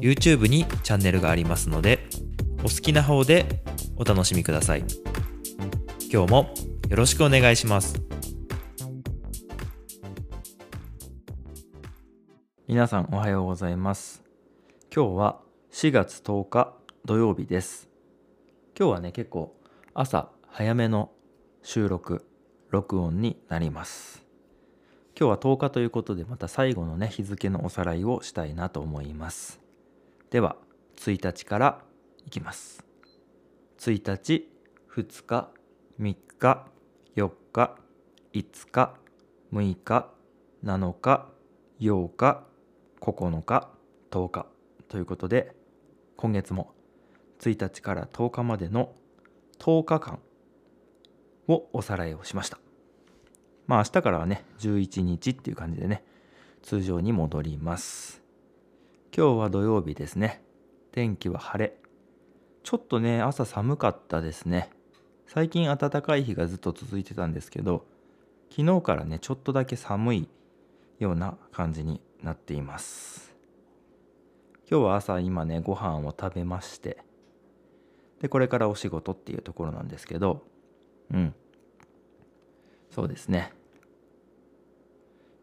YouTube にチャンネルがありますのでお好きな方でお楽しみください。今日もよろしくお願いします。皆さんおはようございます。今日は4月10日土曜日です。今日はね結構朝早めの収録録音になります。今日は10日ということでまた最後のね日付のおさらいをしたいなと思います。では1日からいきます。1日2日3日4日5日6日7日8日9日10日ということで今月も1日から10日までの10日間をおさらいをしました。まあ明日からはね11日っていう感じでね通常に戻ります。今日は土曜日ですね。天気は晴れ。ちょっとね朝寒かったですね。最近暖かい日がずっと続いてたんですけど昨日からねちょっとだけ寒いような感じになっています。今日は朝今ねご飯を食べましてでこれからお仕事っていうところなんですけどうん。そうですね。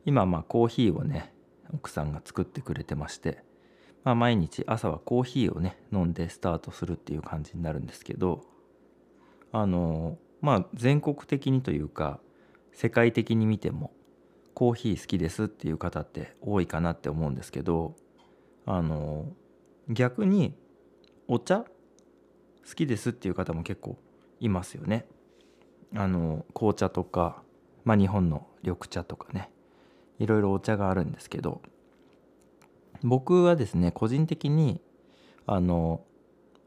今まあコーヒーをね奥さんが作ってくれてましてまあ、毎日朝はコーヒーをね飲んでスタートするっていう感じになるんですけどあのまあ全国的にというか世界的に見てもコーヒー好きですっていう方って多いかなって思うんですけどあの逆にお茶好きですっていう方も結構いますよね。あの紅茶とか、まあ、日本の緑茶とかねいろいろお茶があるんですけど僕はですね個人的にあの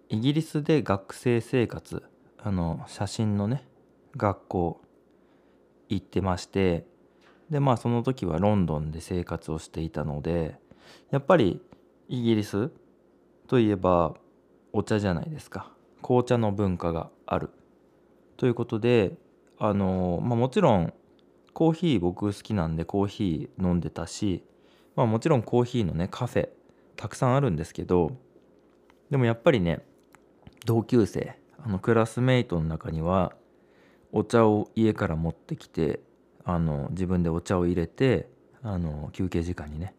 イギリスで学生生活あの写真のね学校行ってましてでまあその時はロンドンで生活をしていたのでやっぱりイギリスといえばお茶じゃないですか。紅茶の文化がある。ということであの、まあ、もちろんコーヒー僕好きなんでコーヒー飲んでたしまあもちろんコーヒーのねカフェたくさんあるんですけどでもやっぱりね同級生あのクラスメイトの中にはお茶を家から持ってきてあの自分でお茶を入れてあの休憩時間にね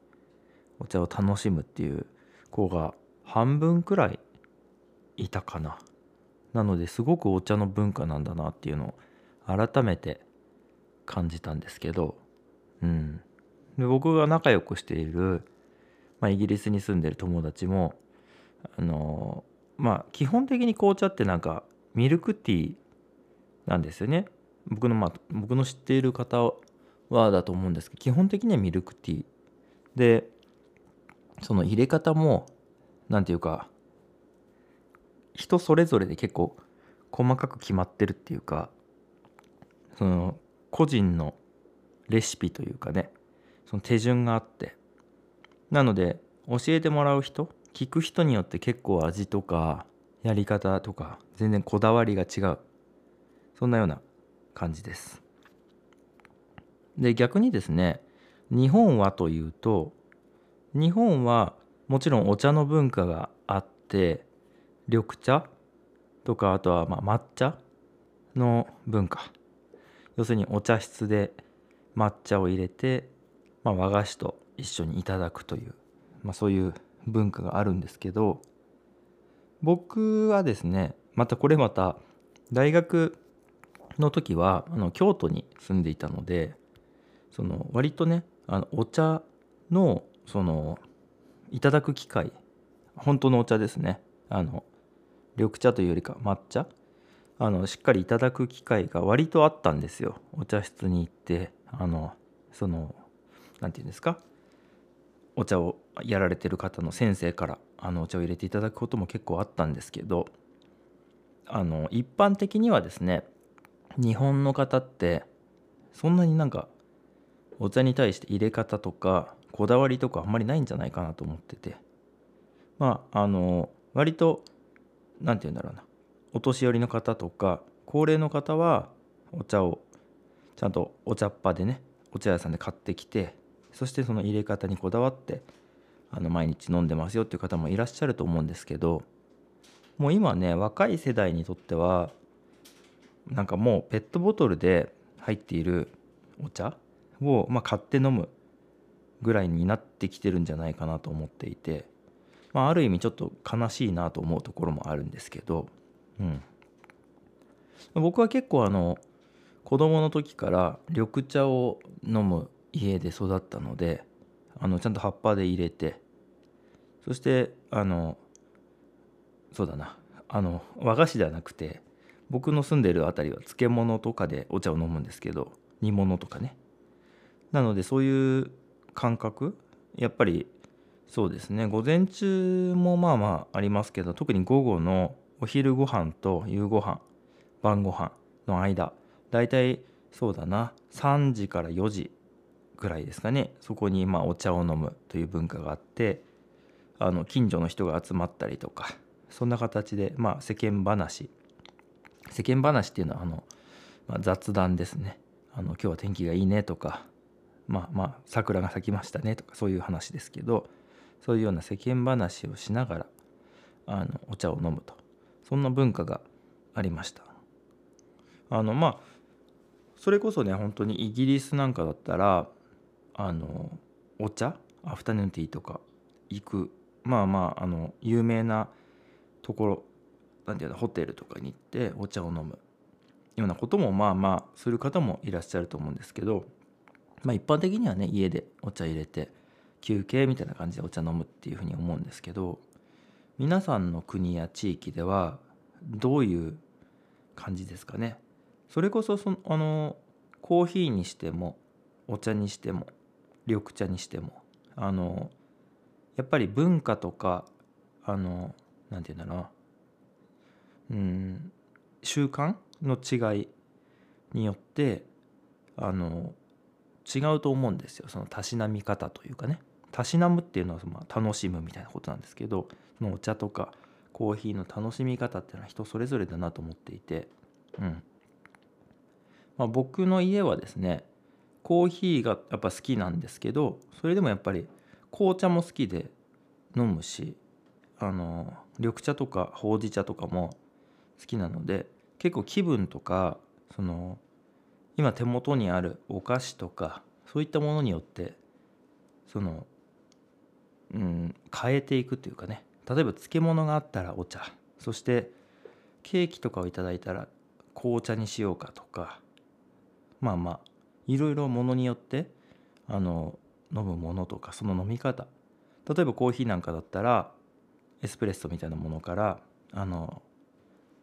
お茶を楽しむっていう子が半分くらいいたかな。なのですごくお茶の文化なんだなっていうのを改めて感じたんですけどうんで僕が仲良くしている、まあ、イギリスに住んでる友達もあのまあ基本的に紅茶ってなんかミルクティーなんですよね。僕のまあ僕の知っている方はだと思うんですけど基本的にはミルクティー。でその入れ方も何て言うか人それぞれで結構細かく決まってるっていうかその個人のレシピというかねその手順があって。なので教えてもらう人聞く人によって結構味とかやり方とか全然こだわりが違う。そんなような感じです。で逆にですね日本はというと日本はもちろんお茶の文化があって緑茶とかあとはま抹茶の文化。要するにお茶室で抹茶を入れてまあ、和菓子と一緒にいただくという、まあ、そういう文化があるんですけど僕はですねまたこれまた大学の時はあの京都に住んでいたのでその割とねあのお茶のそのいただく機会本当のお茶ですね。あの緑茶というよりか抹茶あのしっかりいただく機会が割とあったんですよ。お茶室に行ってあのその何て言うんですか？お茶をやられてる方の先生からあのお茶を入れていただくことも結構あったんですけどあの一般的にはですね日本の方ってそんなになんかお茶に対して入れ方とかこだわりとかあんまりないんじゃないかなと思っててまああの割と何て言うんだろうなお年寄りの方とか高齢の方はお茶をちゃんとお茶っ葉でねお茶屋さんで買ってきてそしてその入れ方にこだわってあの毎日飲んでますよっていう方もいらっしゃると思うんですけどもう今ね若い世代にとってはなんかもうペットボトルで入っているお茶を、まあ、買って飲むぐらいになってきてるんじゃないかなと思っていて、まあ、ある意味ちょっと悲しいなと思うところもあるんですけど、うん、僕は結構あの子供の時から緑茶を飲む家で育ったのであのちゃんと葉っぱで入れてそしてあのそうだなあの和菓子ではなくて僕の住んでる辺りは漬物とかでお茶を飲むんですけど煮物とかね。なのでそういう感覚やっぱりそうですね。午前中もまあまあありますけど特に午後のお昼ご飯と夕ご飯晩ご飯の間だいたいそうだな3時から4時ぐらいですかね。そこにまあお茶を飲むという文化があってあの近所の人が集まったりとかそんな形でまあ世間話。世間話っていうのはあの、まあ、雑談ですね。あの今日は天気がいいねとかまあまあ桜が咲きましたねとかそういう話ですけどそういうような世間話をしながらあのお茶を飲むと。そんな文化がありました。あのまあそれこそね本当にイギリスなんかだったらあのお茶？アフタヌーンティーとか行く。まあまああの有名なところなんていうのホテルとかに行ってお茶を飲む。ようなこともまあまあする方もいらっしゃると思うんですけど、まあ、一般的にはね家でお茶入れて休憩みたいな感じでお茶飲むっていうふうに思うんですけど皆さんの国や地域ではどういう感じですかね？それこそそのあのコーヒーにしてもお茶にしても緑茶にしても。あのやっぱり文化とかあのなんて言うんだろう。うん習慣の違いによってあの違うと思うんですよ。そのたしなみ方というかね。たしなむっていうのはまあ楽しむみたいなことなんですけどそのお茶とかコーヒーの楽しみ方っていうのは人それぞれだなと思っていて、うん。まあ、僕の家はですねコーヒーがやっぱ好きなんですけどそれでもやっぱり紅茶も好きで飲むしあの緑茶とかほうじ茶とかも好きなので結構気分とかその今手元にあるお菓子とかそういったものによってそのうん変えていくというかね。例えば漬物があったらお茶。そしてケーキとかをいただいたら紅茶にしようかとか。まあまあいろいろものによってあの飲むものとかその飲み方。例えばコーヒーなんかだったらエスプレッソみたいなものからあの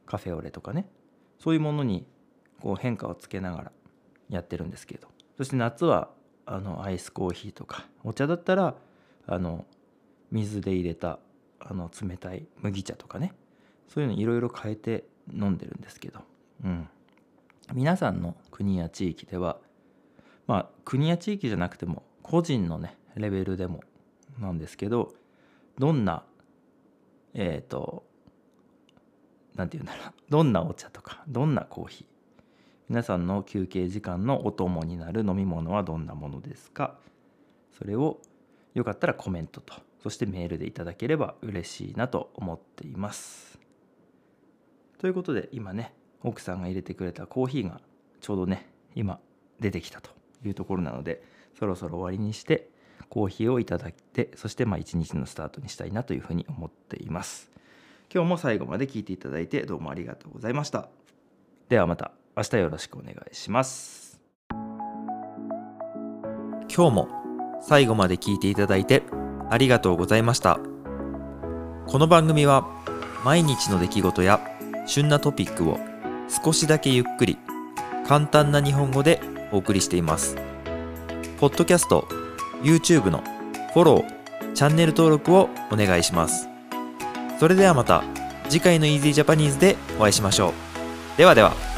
カフェオレとかね。そういうものにこう変化をつけながらやってるんですけど。そして夏はあのアイスコーヒーとか。お茶だったらあの水で入れたあの冷たい麦茶とかね。そういうのいろいろ変えて飲んでるんですけど、うん、皆さんの国や地域ではまあ国や地域じゃなくても個人のねレベルでもなんですけどどんなえっ、ー、と何て言うんだろうどんなお茶とかどんなコーヒー皆さんの休憩時間のお供になる飲み物はどんなものですかそれをよかったらコメントとそしてメールでいただければ嬉しいなと思っています。ということで今ね奥さんが入れてくれたコーヒーがちょうどね今出てきたと。いうところなのでそろそろ終わりにしてコーヒーをいただいてそしてまあ一日のスタートにしたいなというふうに思っています。今日も最後まで聞いていただいてどうもありがとうございました。ではまた明日よろしくお願いします。今日も最後まで聞いていただいてありがとうございました。この番組は毎日の出来事や旬なトピックを少しだけゆっくり簡単な日本語でお送りしています。ポッドキャスト、YouTube のフォロー、チャンネル登録をお願いします。それではまた次回の Easy Japanese でお会いしましょう。ではでは。